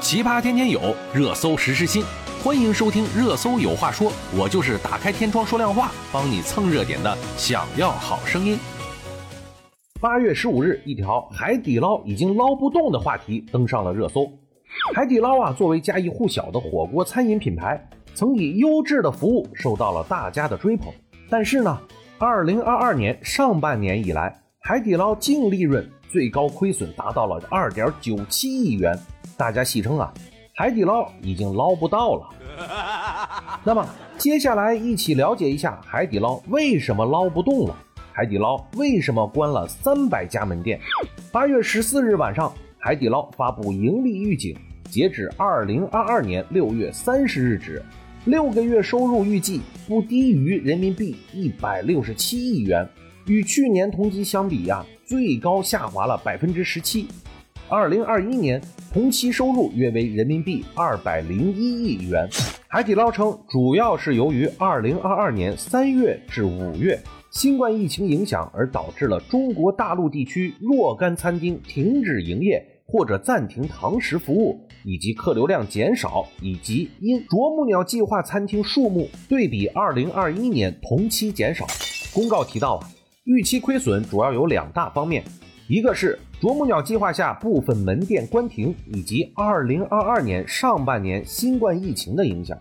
奇葩天天有，热搜时时新。欢迎收听《热搜有话说》，我就是打开天窗说亮话，帮你蹭热点的。想要好声音。八月十五日，一条海底捞已经捞不动的话题登上了热搜。海底捞啊，作为家喻户晓的火锅餐饮品牌，曾以优质的服务受到了大家的追捧。但是呢，二零二二年上半年以来，海底捞净利润最高亏损达到了二点九七亿元。大家戏称啊，海底捞已经捞不到了。那么接下来一起了解一下海底捞为什么捞不动了？海底捞为什么关了三百家门店？八月十四日晚上，海底捞发布盈利预警，截止二零二二年六月三十日止，六个月收入预计不低于人民币一百六十七亿元，与去年同期相比呀，最高下滑了百分之十七。二零二一年同期收入约为人民币二百零一亿元。海底捞称，主要是由于二零二二年三月至五月新冠疫情影响而导致了中国大陆地区若干餐厅停止营业或者暂停堂食服务，以及客流量减少，以及因啄木鸟计划餐厅数目对比二零二一年同期减少。公告提到啊，预期亏损主要有两大方面。一个是啄木鸟计划下部分门店关停，以及二零二二年上半年新冠疫情的影响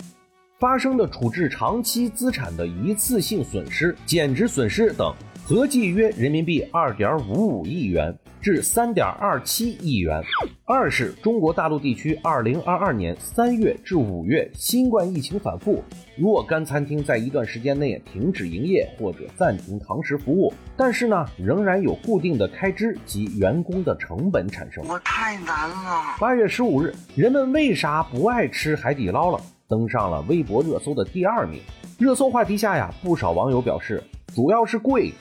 发生的处置长期资产的一次性损失、减值损失等，合计约人民币二点五五亿元。至三点二七亿元。二是中国大陆地区二零二二年三月至五月新冠疫情反复，若干餐厅在一段时间内停止营业或者暂停堂食服务，但是呢，仍然有固定的开支及员工的成本产生。我太难了。八月十五日，人们为啥不爱吃海底捞了？登上了微博热搜的第二名。热搜话题下呀，不少网友表示，主要是贵。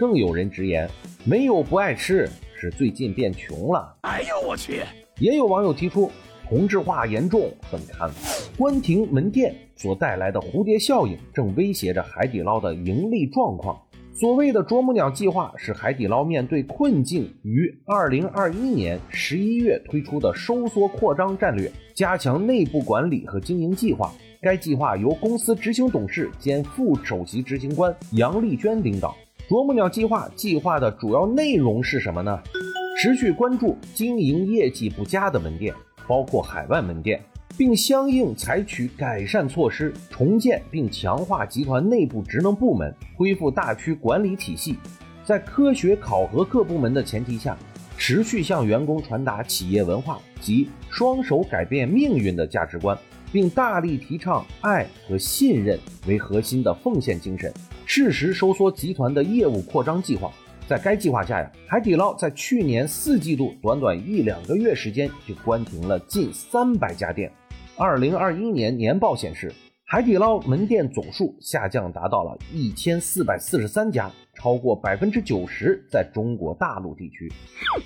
更有人直言，没有不爱吃。是最近变穷了。哎呦我去！也有网友提出，同质化严重，很看法。关停门店所带来的蝴蝶效应，正威胁着海底捞的盈利状况。所谓的啄木鸟计划，是海底捞面对困境于二零二一年十一月推出的收缩扩张战略，加强内部管理和经营计划。该计划由公司执行董事兼副首席执行官杨丽娟领导。啄木鸟计划计划的主要内容是什么呢？持续关注经营业绩不佳的门店，包括海外门店，并相应采取改善措施，重建并强化集团内部职能部门，恢复大区管理体系。在科学考核各部门的前提下，持续向员工传达企业文化及双手改变命运的价值观。并大力提倡爱和信任为核心的奉献精神，适时收缩集团的业务扩张计划。在该计划下呀，海底捞在去年四季度短短一两个月时间就关停了近三百家店。二零二一年年报显示。海底捞门店总数下降达到了一千四百四十三家，超过百分之九十在中国大陆地区。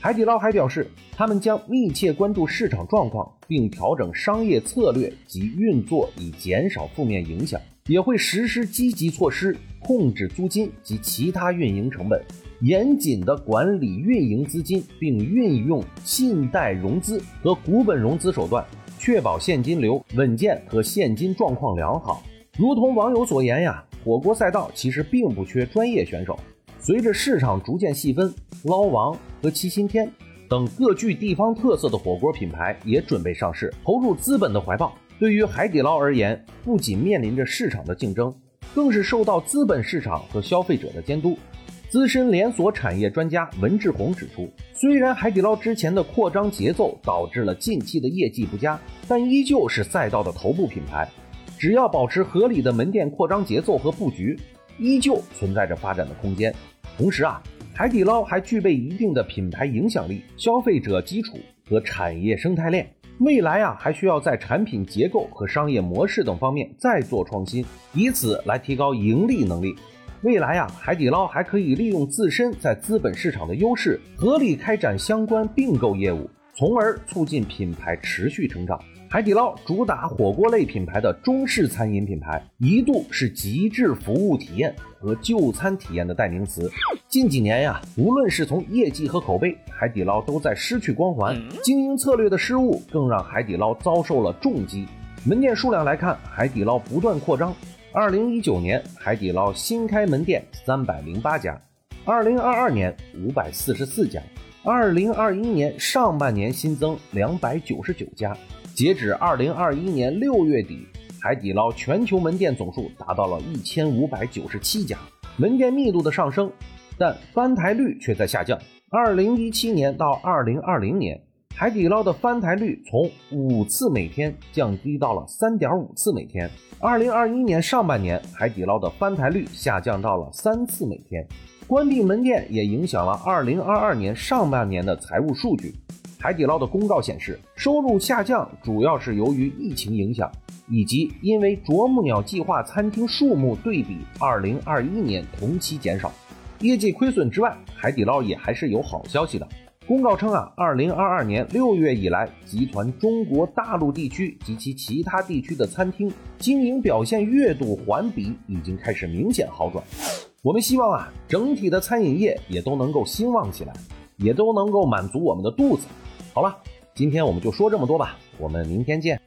海底捞还表示，他们将密切关注市场状况，并调整商业策略及运作，以减少负面影响。也会实施积极措施，控制租金及其他运营成本，严谨地管理运营资金，并运用信贷融资和股本融资手段。确保现金流稳健和现金状况良好。如同网友所言呀，火锅赛道其实并不缺专业选手。随着市场逐渐细分，捞王和七星天等各具地方特色的火锅品牌也准备上市，投入资本的怀抱。对于海底捞而言，不仅面临着市场的竞争，更是受到资本市场和消费者的监督。资深连锁产业专家文志红指出，虽然海底捞之前的扩张节奏导致了近期的业绩不佳，但依旧是赛道的头部品牌。只要保持合理的门店扩张节奏和布局，依旧存在着发展的空间。同时啊，海底捞还具备一定的品牌影响力、消费者基础和产业生态链。未来呀，还需要在产品结构和商业模式等方面再做创新，以此来提高盈利能力。未来呀，海底捞还可以利用自身在资本市场的优势，合理开展相关并购业务，从而促进品牌持续成长。海底捞主打火锅类品牌的中式餐饮品牌，一度是极致服务体验和就餐体验的代名词。近几年呀，无论是从业绩和口碑，海底捞都在失去光环。经营策略的失误，更让海底捞遭受了重击。门店数量来看，海底捞不断扩张。二零一九年，海底捞新开门店三百零八家；二零二二年五百四十四家；二零二一年上半年新增两百九十九家。截止二零二一年六月底，海底捞全球门店总数达到了一千五百九十七家，门店密度的上升，但翻台率却在下降。二零一七年到二零二零年，海底捞的翻台率从五次每天降低到了三点五次每天。二零二一年上半年，海底捞的翻台率下降到了三次每天。关闭门店也影响了二零二二年上半年的财务数据。海底捞的公告显示，收入下降主要是由于疫情影响，以及因为啄木鸟计划餐厅数目对比2021年同期减少。业绩亏损之外，海底捞也还是有好消息的。公告称啊，2022年6月以来，集团中国大陆地区及其其他地区的餐厅经营表现月度环比已经开始明显好转。我们希望啊，整体的餐饮业也都能够兴旺起来，也都能够满足我们的肚子。好了，今天我们就说这么多吧，我们明天见。